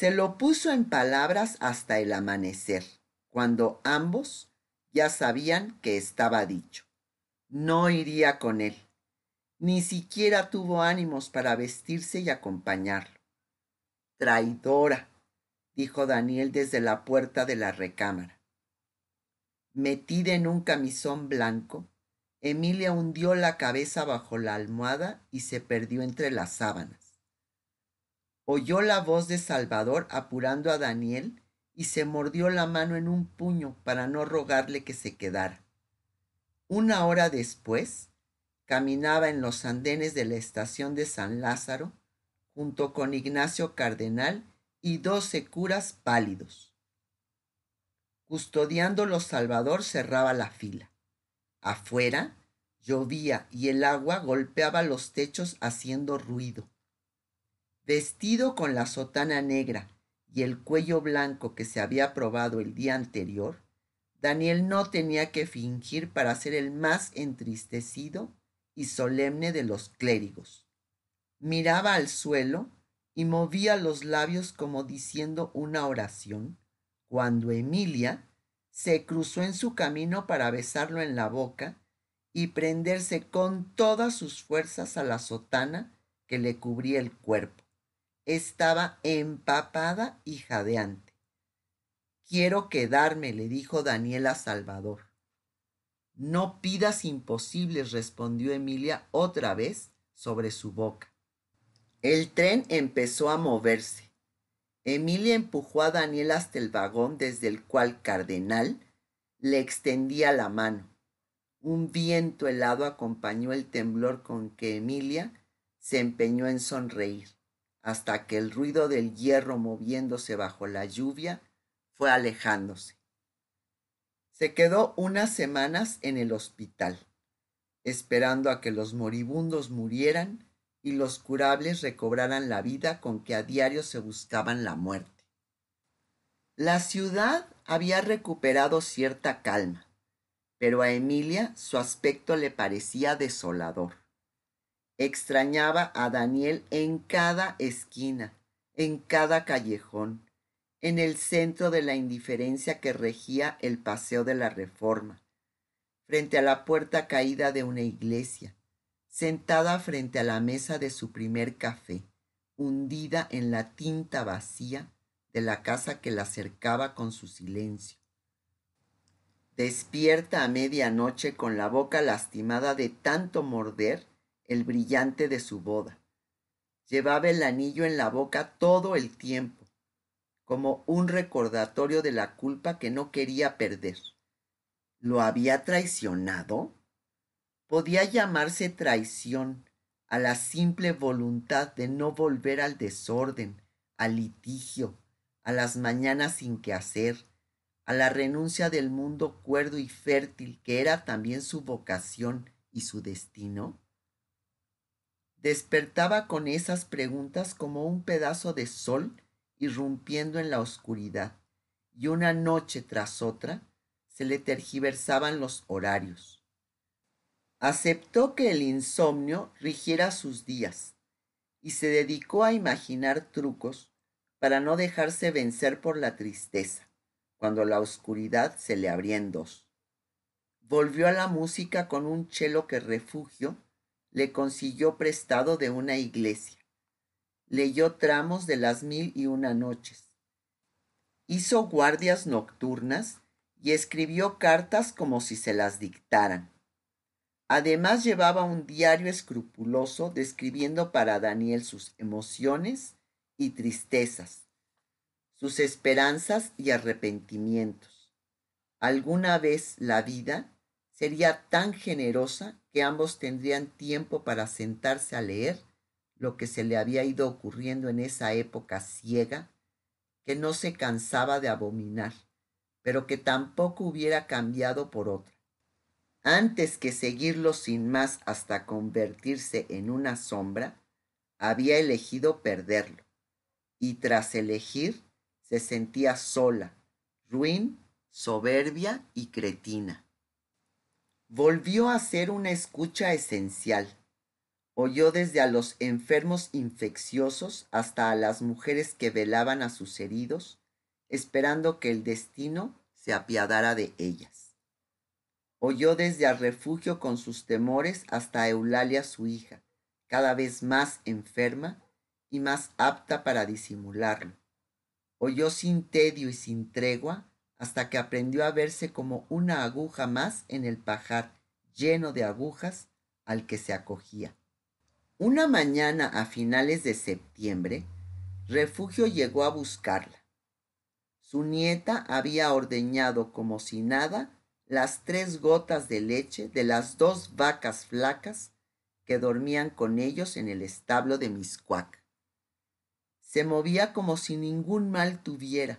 Se lo puso en palabras hasta el amanecer, cuando ambos ya sabían que estaba dicho. No iría con él. Ni siquiera tuvo ánimos para vestirse y acompañarlo. Traidora, dijo Daniel desde la puerta de la recámara. Metida en un camisón blanco, Emilia hundió la cabeza bajo la almohada y se perdió entre las sábanas. Oyó la voz de Salvador apurando a Daniel y se mordió la mano en un puño para no rogarle que se quedara. Una hora después, caminaba en los andenes de la estación de San Lázaro junto con Ignacio Cardenal y doce curas pálidos. Custodiándolo Salvador cerraba la fila. Afuera llovía y el agua golpeaba los techos haciendo ruido. Vestido con la sotana negra y el cuello blanco que se había probado el día anterior, Daniel no tenía que fingir para ser el más entristecido y solemne de los clérigos. Miraba al suelo y movía los labios como diciendo una oración, cuando Emilia se cruzó en su camino para besarlo en la boca y prenderse con todas sus fuerzas a la sotana que le cubría el cuerpo. Estaba empapada y jadeante. Quiero quedarme, le dijo Daniel a Salvador. No pidas imposibles, respondió Emilia otra vez sobre su boca. El tren empezó a moverse. Emilia empujó a Daniel hasta el vagón desde el cual Cardenal le extendía la mano. Un viento helado acompañó el temblor con que Emilia se empeñó en sonreír, hasta que el ruido del hierro moviéndose bajo la lluvia fue alejándose. Se quedó unas semanas en el hospital, esperando a que los moribundos murieran y los curables recobraran la vida con que a diario se buscaban la muerte. La ciudad había recuperado cierta calma, pero a Emilia su aspecto le parecía desolador. Extrañaba a Daniel en cada esquina, en cada callejón, en el centro de la indiferencia que regía el paseo de la reforma, frente a la puerta caída de una iglesia, sentada frente a la mesa de su primer café, hundida en la tinta vacía de la casa que la cercaba con su silencio. Despierta a medianoche con la boca lastimada de tanto morder el brillante de su boda. Llevaba el anillo en la boca todo el tiempo, como un recordatorio de la culpa que no quería perder. ¿Lo había traicionado? podía llamarse traición a la simple voluntad de no volver al desorden, al litigio, a las mañanas sin que hacer, a la renuncia del mundo cuerdo y fértil que era también su vocación y su destino? Despertaba con esas preguntas como un pedazo de sol irrumpiendo en la oscuridad, y una noche tras otra se le tergiversaban los horarios Aceptó que el insomnio rigiera sus días y se dedicó a imaginar trucos para no dejarse vencer por la tristeza cuando la oscuridad se le abría en dos. Volvió a la música con un chelo que refugio le consiguió prestado de una iglesia. Leyó tramos de las mil y una noches. Hizo guardias nocturnas y escribió cartas como si se las dictaran. Además llevaba un diario escrupuloso describiendo para Daniel sus emociones y tristezas, sus esperanzas y arrepentimientos. Alguna vez la vida sería tan generosa que ambos tendrían tiempo para sentarse a leer lo que se le había ido ocurriendo en esa época ciega que no se cansaba de abominar, pero que tampoco hubiera cambiado por otra antes que seguirlo sin más hasta convertirse en una sombra, había elegido perderlo, y tras elegir se sentía sola, ruin, soberbia y cretina. Volvió a ser una escucha esencial. oyó desde a los enfermos infecciosos hasta a las mujeres que velaban a sus heridos, esperando que el destino se apiadara de ellas. Oyó desde al refugio con sus temores hasta a Eulalia su hija, cada vez más enferma y más apta para disimularlo. Oyó sin tedio y sin tregua hasta que aprendió a verse como una aguja más en el pajar lleno de agujas al que se acogía. Una mañana a finales de septiembre, Refugio llegó a buscarla. Su nieta había ordeñado como si nada las tres gotas de leche de las dos vacas flacas que dormían con ellos en el establo de Miscuac. Se movía como si ningún mal tuviera,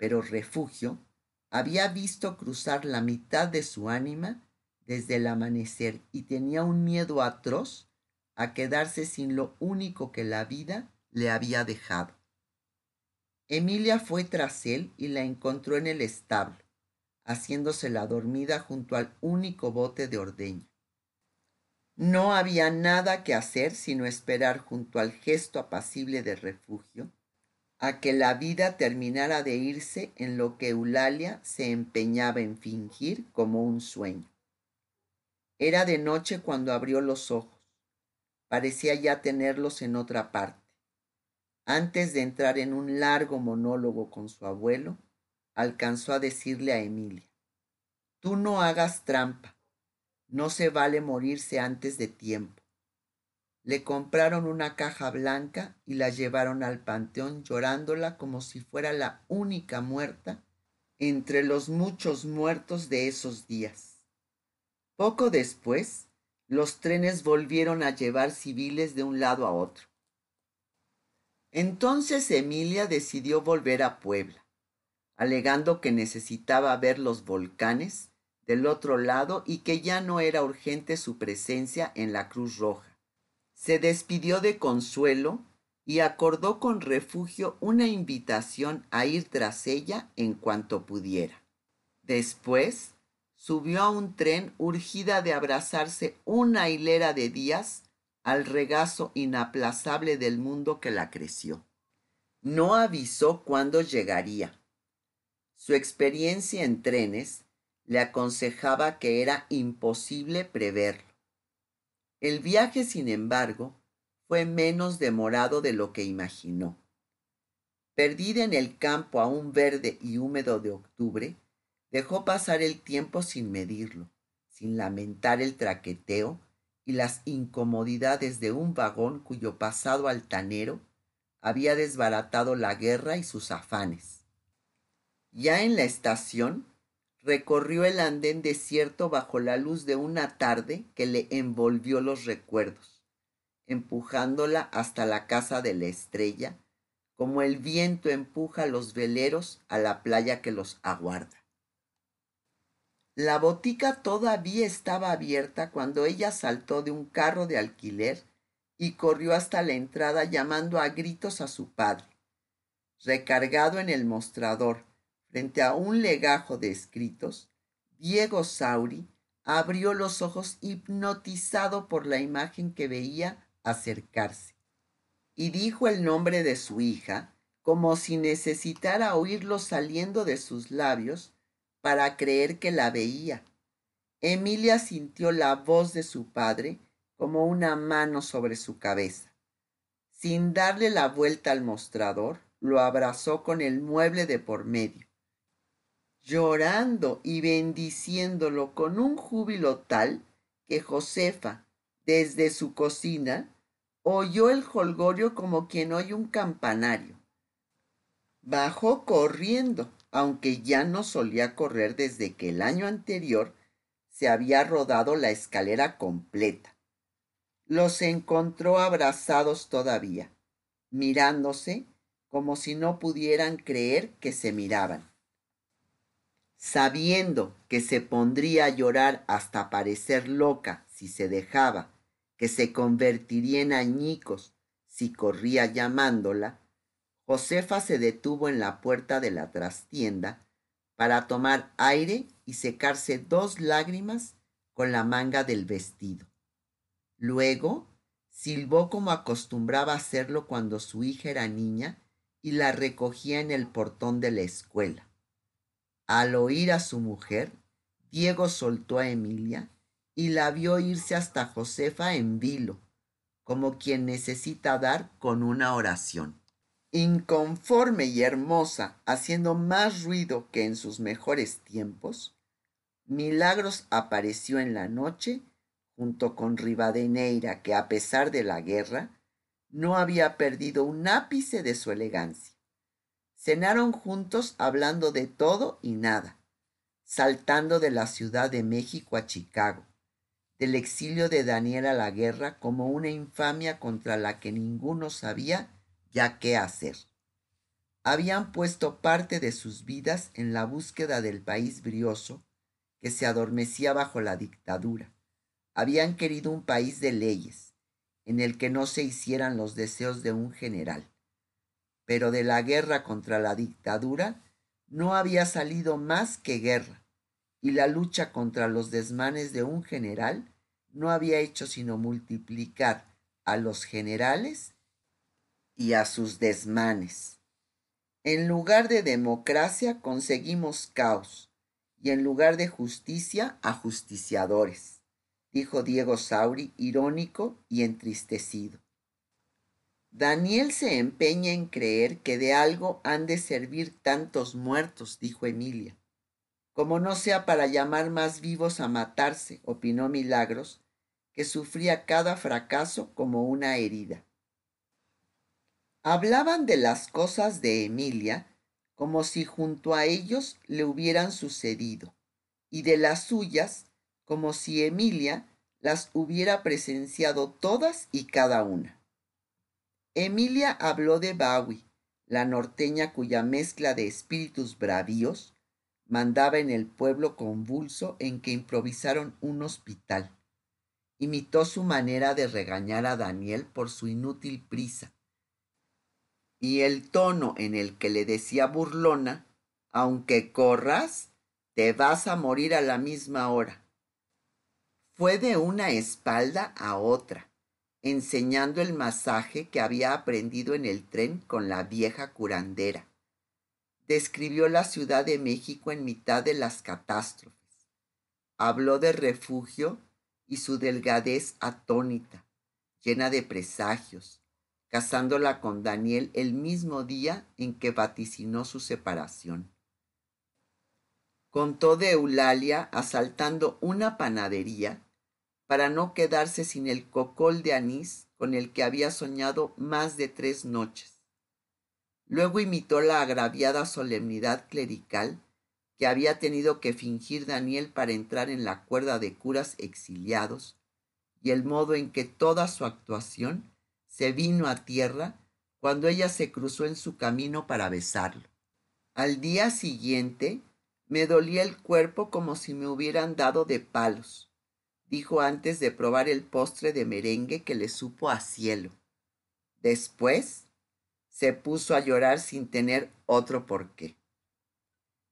pero Refugio había visto cruzar la mitad de su ánima desde el amanecer y tenía un miedo atroz a quedarse sin lo único que la vida le había dejado. Emilia fue tras él y la encontró en el establo, haciéndose la dormida junto al único bote de ordeño. No había nada que hacer sino esperar junto al gesto apacible de refugio a que la vida terminara de irse en lo que Eulalia se empeñaba en fingir como un sueño. Era de noche cuando abrió los ojos parecía ya tenerlos en otra parte. Antes de entrar en un largo monólogo con su abuelo, alcanzó a decirle a Emilia, Tú no hagas trampa, no se vale morirse antes de tiempo. Le compraron una caja blanca y la llevaron al panteón llorándola como si fuera la única muerta entre los muchos muertos de esos días. Poco después, los trenes volvieron a llevar civiles de un lado a otro. Entonces Emilia decidió volver a Puebla, alegando que necesitaba ver los volcanes del otro lado y que ya no era urgente su presencia en la Cruz Roja. Se despidió de Consuelo y acordó con refugio una invitación a ir tras ella en cuanto pudiera. Después subió a un tren urgida de abrazarse una hilera de días al regazo inaplazable del mundo que la creció. No avisó cuándo llegaría. Su experiencia en trenes le aconsejaba que era imposible preverlo. El viaje, sin embargo, fue menos demorado de lo que imaginó. Perdida en el campo aún verde y húmedo de octubre, Dejó pasar el tiempo sin medirlo, sin lamentar el traqueteo y las incomodidades de un vagón cuyo pasado altanero había desbaratado la guerra y sus afanes. Ya en la estación, recorrió el andén desierto bajo la luz de una tarde que le envolvió los recuerdos, empujándola hasta la casa de la estrella, como el viento empuja los veleros a la playa que los aguarda. La botica todavía estaba abierta cuando ella saltó de un carro de alquiler y corrió hasta la entrada llamando a gritos a su padre. Recargado en el mostrador, frente a un legajo de escritos, Diego Sauri abrió los ojos hipnotizado por la imagen que veía acercarse y dijo el nombre de su hija como si necesitara oírlo saliendo de sus labios para creer que la veía. Emilia sintió la voz de su padre como una mano sobre su cabeza. Sin darle la vuelta al mostrador, lo abrazó con el mueble de por medio, llorando y bendiciéndolo con un júbilo tal que Josefa, desde su cocina, oyó el jolgorio como quien oye un campanario. Bajó corriendo aunque ya no solía correr desde que el año anterior se había rodado la escalera completa. Los encontró abrazados todavía, mirándose como si no pudieran creer que se miraban. Sabiendo que se pondría a llorar hasta parecer loca si se dejaba, que se convertiría en añicos si corría llamándola, Josefa se detuvo en la puerta de la trastienda para tomar aire y secarse dos lágrimas con la manga del vestido. Luego silbó como acostumbraba hacerlo cuando su hija era niña y la recogía en el portón de la escuela. Al oír a su mujer, Diego soltó a Emilia y la vio irse hasta Josefa en vilo, como quien necesita dar con una oración. Inconforme y hermosa, haciendo más ruido que en sus mejores tiempos, Milagros apareció en la noche junto con Rivadeneira, que a pesar de la guerra, no había perdido un ápice de su elegancia. Cenaron juntos hablando de todo y nada, saltando de la Ciudad de México a Chicago, del exilio de Daniel a la guerra como una infamia contra la que ninguno sabía ya qué hacer. Habían puesto parte de sus vidas en la búsqueda del país brioso que se adormecía bajo la dictadura habían querido un país de leyes, en el que no se hicieran los deseos de un general. Pero de la guerra contra la dictadura no había salido más que guerra, y la lucha contra los desmanes de un general no había hecho sino multiplicar a los generales y a sus desmanes. En lugar de democracia conseguimos caos y en lugar de justicia ajusticiadores dijo Diego Sauri, irónico y entristecido. Daniel se empeña en creer que de algo han de servir tantos muertos, dijo Emilia. Como no sea para llamar más vivos a matarse, opinó Milagros, que sufría cada fracaso como una herida. Hablaban de las cosas de Emilia como si junto a ellos le hubieran sucedido, y de las suyas como si Emilia las hubiera presenciado todas y cada una. Emilia habló de Bowie, la norteña cuya mezcla de espíritus bravíos mandaba en el pueblo convulso en que improvisaron un hospital. Imitó su manera de regañar a Daniel por su inútil prisa. Y el tono en el que le decía burlona, aunque corras, te vas a morir a la misma hora fue de una espalda a otra, enseñando el masaje que había aprendido en el tren con la vieja curandera. Describió la Ciudad de México en mitad de las catástrofes. Habló de refugio y su delgadez atónita, llena de presagios, casándola con Daniel el mismo día en que vaticinó su separación. Contó de Eulalia asaltando una panadería para no quedarse sin el cocol de anís con el que había soñado más de tres noches. Luego imitó la agraviada solemnidad clerical que había tenido que fingir Daniel para entrar en la cuerda de curas exiliados y el modo en que toda su actuación se vino a tierra cuando ella se cruzó en su camino para besarlo. Al día siguiente me dolía el cuerpo como si me hubieran dado de palos dijo antes de probar el postre de merengue que le supo a cielo. Después se puso a llorar sin tener otro porqué.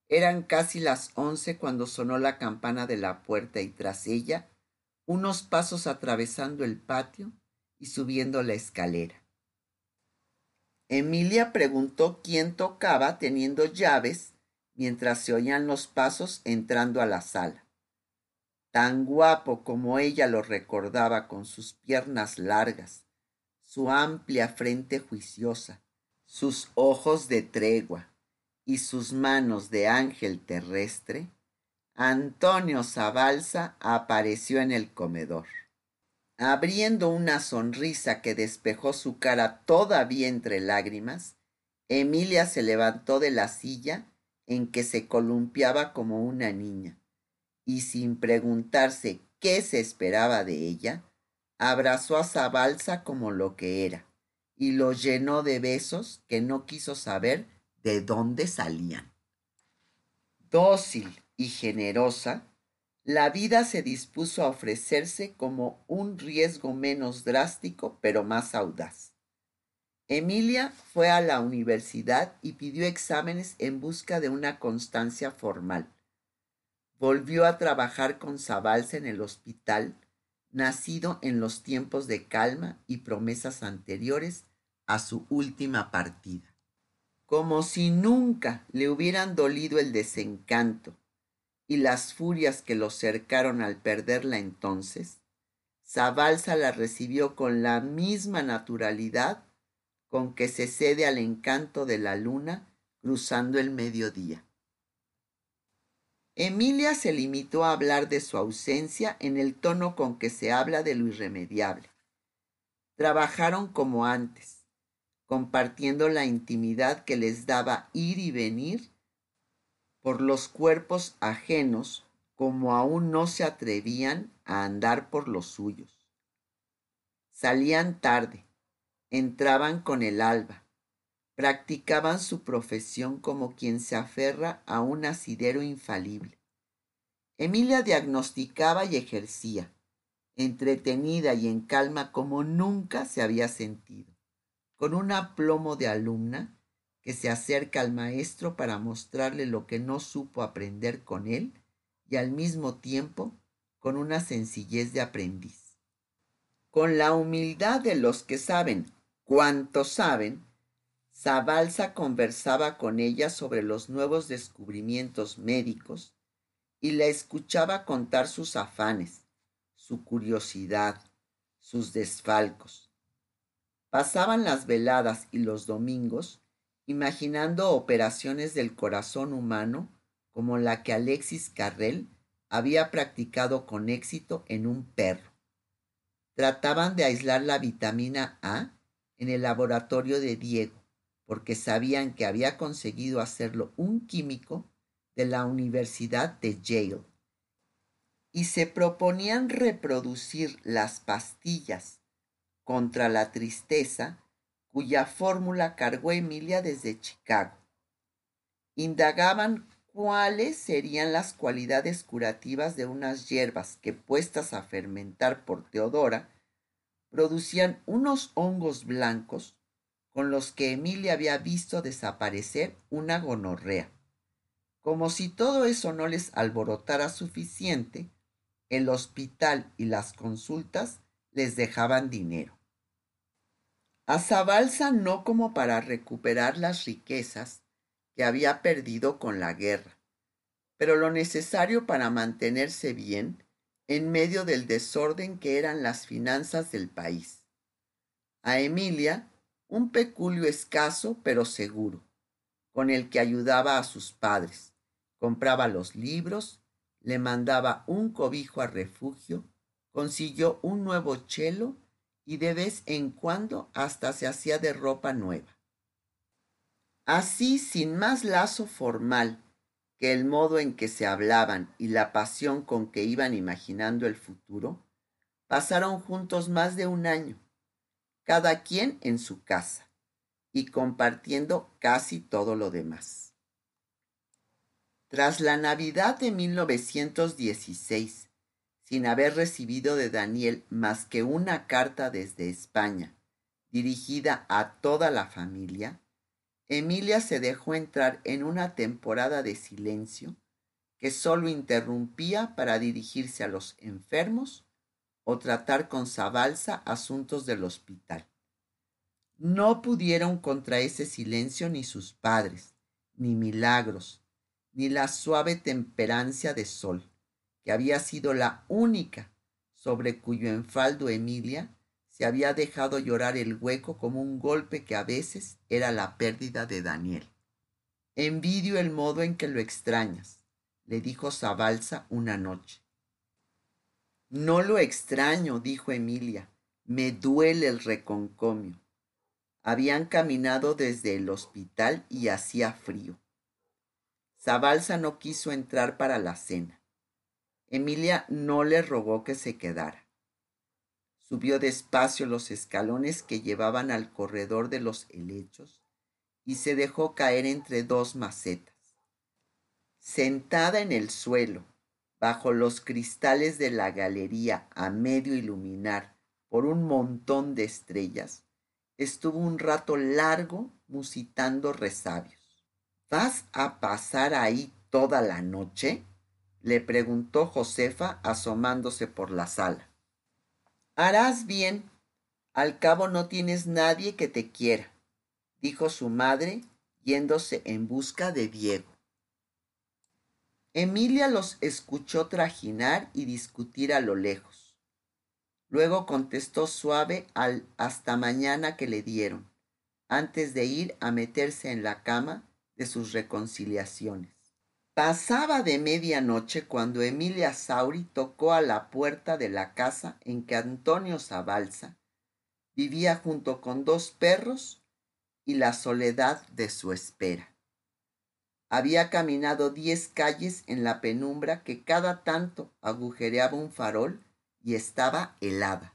Eran casi las once cuando sonó la campana de la puerta y tras ella unos pasos atravesando el patio y subiendo la escalera. Emilia preguntó quién tocaba teniendo llaves mientras se oían los pasos entrando a la sala tan guapo como ella lo recordaba con sus piernas largas, su amplia frente juiciosa, sus ojos de tregua y sus manos de ángel terrestre, Antonio Zabalza apareció en el comedor. Abriendo una sonrisa que despejó su cara todavía entre lágrimas, Emilia se levantó de la silla en que se columpiaba como una niña y sin preguntarse qué se esperaba de ella, abrazó a Zabalza como lo que era y lo llenó de besos que no quiso saber de dónde salían. Dócil y generosa, la vida se dispuso a ofrecerse como un riesgo menos drástico pero más audaz. Emilia fue a la universidad y pidió exámenes en busca de una constancia formal volvió a trabajar con Zabalza en el hospital, nacido en los tiempos de calma y promesas anteriores a su última partida. Como si nunca le hubieran dolido el desencanto y las furias que lo cercaron al perderla entonces, Zabalza la recibió con la misma naturalidad con que se cede al encanto de la luna cruzando el mediodía. Emilia se limitó a hablar de su ausencia en el tono con que se habla de lo irremediable. Trabajaron como antes, compartiendo la intimidad que les daba ir y venir por los cuerpos ajenos como aún no se atrevían a andar por los suyos. Salían tarde, entraban con el alba, practicaban su profesión como quien se aferra a un asidero infalible. Emilia diagnosticaba y ejercía, entretenida y en calma como nunca se había sentido, con un aplomo de alumna que se acerca al maestro para mostrarle lo que no supo aprender con él y al mismo tiempo con una sencillez de aprendiz. Con la humildad de los que saben cuánto saben, Zabalza conversaba con ella sobre los nuevos descubrimientos médicos y la escuchaba contar sus afanes, su curiosidad, sus desfalcos. Pasaban las veladas y los domingos imaginando operaciones del corazón humano como la que Alexis Carrel había practicado con éxito en un perro. Trataban de aislar la vitamina A en el laboratorio de Diego porque sabían que había conseguido hacerlo un químico de la Universidad de Yale. Y se proponían reproducir las pastillas contra la tristeza cuya fórmula cargó Emilia desde Chicago. Indagaban cuáles serían las cualidades curativas de unas hierbas que puestas a fermentar por Teodora producían unos hongos blancos con los que Emilia había visto desaparecer una gonorrea. Como si todo eso no les alborotara suficiente, el hospital y las consultas les dejaban dinero. A Zabalza no como para recuperar las riquezas que había perdido con la guerra, pero lo necesario para mantenerse bien en medio del desorden que eran las finanzas del país. A Emilia un peculio escaso pero seguro, con el que ayudaba a sus padres, compraba los libros, le mandaba un cobijo a refugio, consiguió un nuevo chelo y de vez en cuando hasta se hacía de ropa nueva. Así, sin más lazo formal que el modo en que se hablaban y la pasión con que iban imaginando el futuro, pasaron juntos más de un año cada quien en su casa y compartiendo casi todo lo demás. Tras la Navidad de 1916, sin haber recibido de Daniel más que una carta desde España, dirigida a toda la familia, Emilia se dejó entrar en una temporada de silencio que solo interrumpía para dirigirse a los enfermos o tratar con Zabalza asuntos del hospital. No pudieron contra ese silencio ni sus padres, ni milagros, ni la suave temperancia de sol, que había sido la única sobre cuyo enfaldo Emilia se había dejado llorar el hueco como un golpe que a veces era la pérdida de Daniel. Envidio el modo en que lo extrañas, le dijo Zabalza una noche. No lo extraño, dijo Emilia. Me duele el reconcomio. Habían caminado desde el hospital y hacía frío. Zabalza no quiso entrar para la cena. Emilia no le rogó que se quedara. Subió despacio los escalones que llevaban al corredor de los helechos y se dejó caer entre dos macetas. Sentada en el suelo, bajo los cristales de la galería a medio iluminar por un montón de estrellas, estuvo un rato largo musitando resabios. ¿Vas a pasar ahí toda la noche? le preguntó Josefa asomándose por la sala. Harás bien, al cabo no tienes nadie que te quiera, dijo su madre, yéndose en busca de Diego. Emilia los escuchó trajinar y discutir a lo lejos. Luego contestó suave al hasta mañana que le dieron, antes de ir a meterse en la cama de sus reconciliaciones. Pasaba de medianoche cuando Emilia Sauri tocó a la puerta de la casa en que Antonio Zabalza vivía junto con dos perros y la soledad de su espera. Había caminado diez calles en la penumbra que cada tanto agujereaba un farol y estaba helada.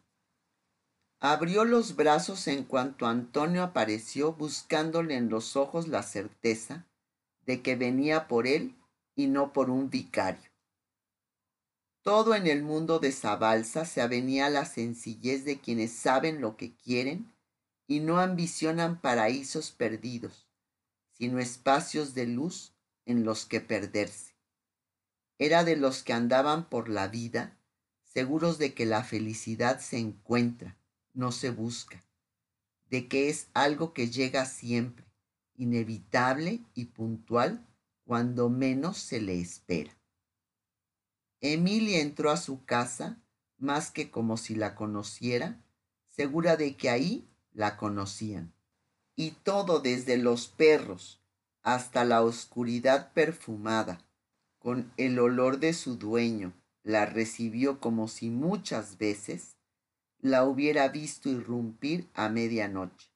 Abrió los brazos en cuanto Antonio apareció buscándole en los ojos la certeza de que venía por él y no por un vicario. Todo en el mundo de Zabalza se avenía la sencillez de quienes saben lo que quieren y no ambicionan paraísos perdidos, sino espacios de luz en los que perderse. Era de los que andaban por la vida seguros de que la felicidad se encuentra, no se busca, de que es algo que llega siempre, inevitable y puntual cuando menos se le espera. Emilia entró a su casa más que como si la conociera, segura de que ahí la conocían. Y todo desde los perros hasta la oscuridad perfumada, con el olor de su dueño, la recibió como si muchas veces la hubiera visto irrumpir a medianoche.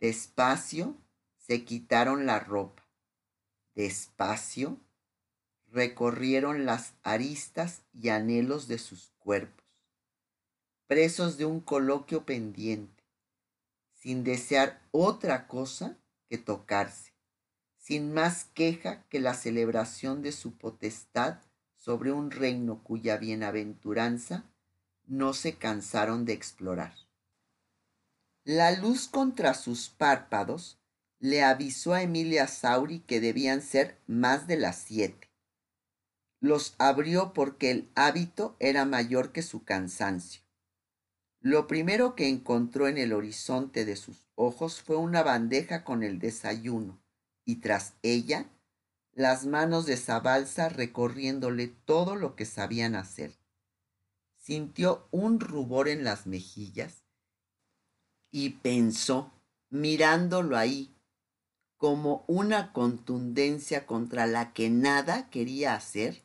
Despacio se quitaron la ropa. Despacio, recorrieron las aristas y anhelos de sus cuerpos, presos de un coloquio pendiente, sin desear otra cosa que tocarse, sin más queja que la celebración de su potestad sobre un reino cuya bienaventuranza no se cansaron de explorar. La luz contra sus párpados le avisó a Emilia Sauri que debían ser más de las siete. Los abrió porque el hábito era mayor que su cansancio. Lo primero que encontró en el horizonte de sus ojos fue una bandeja con el desayuno y tras ella las manos de Zabalza recorriéndole todo lo que sabían hacer. Sintió un rubor en las mejillas y pensó, mirándolo ahí, como una contundencia contra la que nada quería hacer,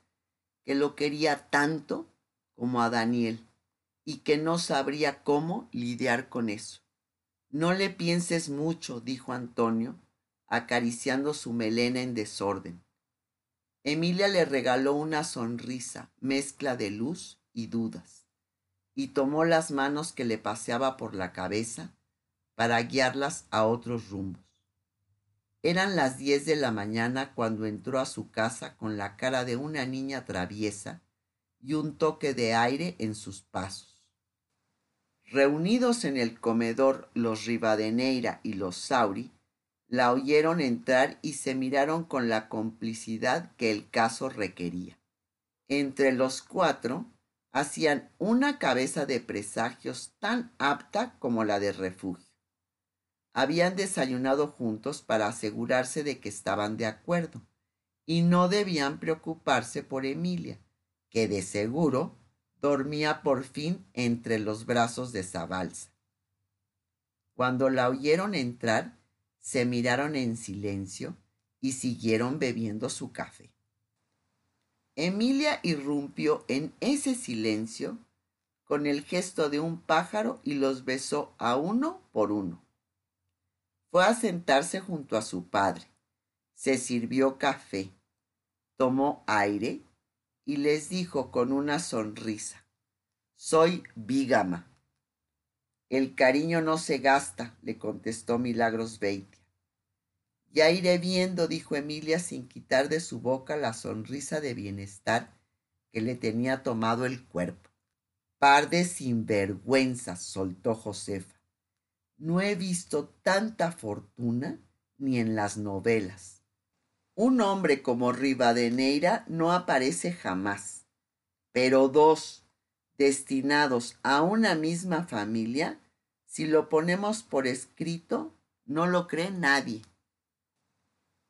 que lo quería tanto como a Daniel y que no sabría cómo lidiar con eso. No le pienses mucho, dijo Antonio, acariciando su melena en desorden. Emilia le regaló una sonrisa, mezcla de luz y dudas, y tomó las manos que le paseaba por la cabeza para guiarlas a otros rumbos. Eran las diez de la mañana cuando entró a su casa con la cara de una niña traviesa y un toque de aire en sus pasos. Reunidos en el comedor los Rivadeneira y los Sauri, la oyeron entrar y se miraron con la complicidad que el caso requería. Entre los cuatro hacían una cabeza de presagios tan apta como la de refugio. Habían desayunado juntos para asegurarse de que estaban de acuerdo y no debían preocuparse por Emilia, que de seguro dormía por fin entre los brazos de Zabalza. Cuando la oyeron entrar, se miraron en silencio y siguieron bebiendo su café. Emilia irrumpió en ese silencio con el gesto de un pájaro y los besó a uno por uno. Fue a sentarse junto a su padre. Se sirvió café, tomó aire y les dijo con una sonrisa, soy bígama. El cariño no se gasta, le contestó Milagros Beitia. Ya iré viendo, dijo Emilia sin quitar de su boca la sonrisa de bienestar que le tenía tomado el cuerpo. Par de sinvergüenzas, soltó Josefa no he visto tanta fortuna ni en las novelas. Un hombre como Rivadeneira no aparece jamás, pero dos, destinados a una misma familia, si lo ponemos por escrito, no lo cree nadie.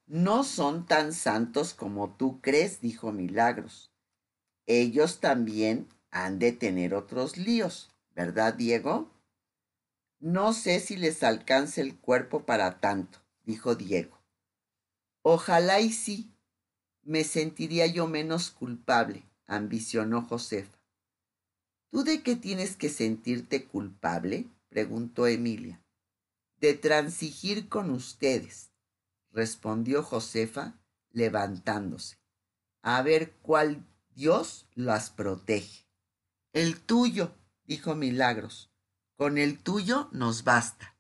No son tan santos como tú crees, dijo Milagros. Ellos también han de tener otros líos, ¿verdad, Diego? No sé si les alcance el cuerpo para tanto, dijo Diego. Ojalá y sí. Me sentiría yo menos culpable, ambicionó Josefa. ¿Tú de qué tienes que sentirte culpable? preguntó Emilia. De transigir con ustedes, respondió Josefa, levantándose. A ver cuál Dios las protege. El tuyo, dijo Milagros. Con el tuyo nos basta.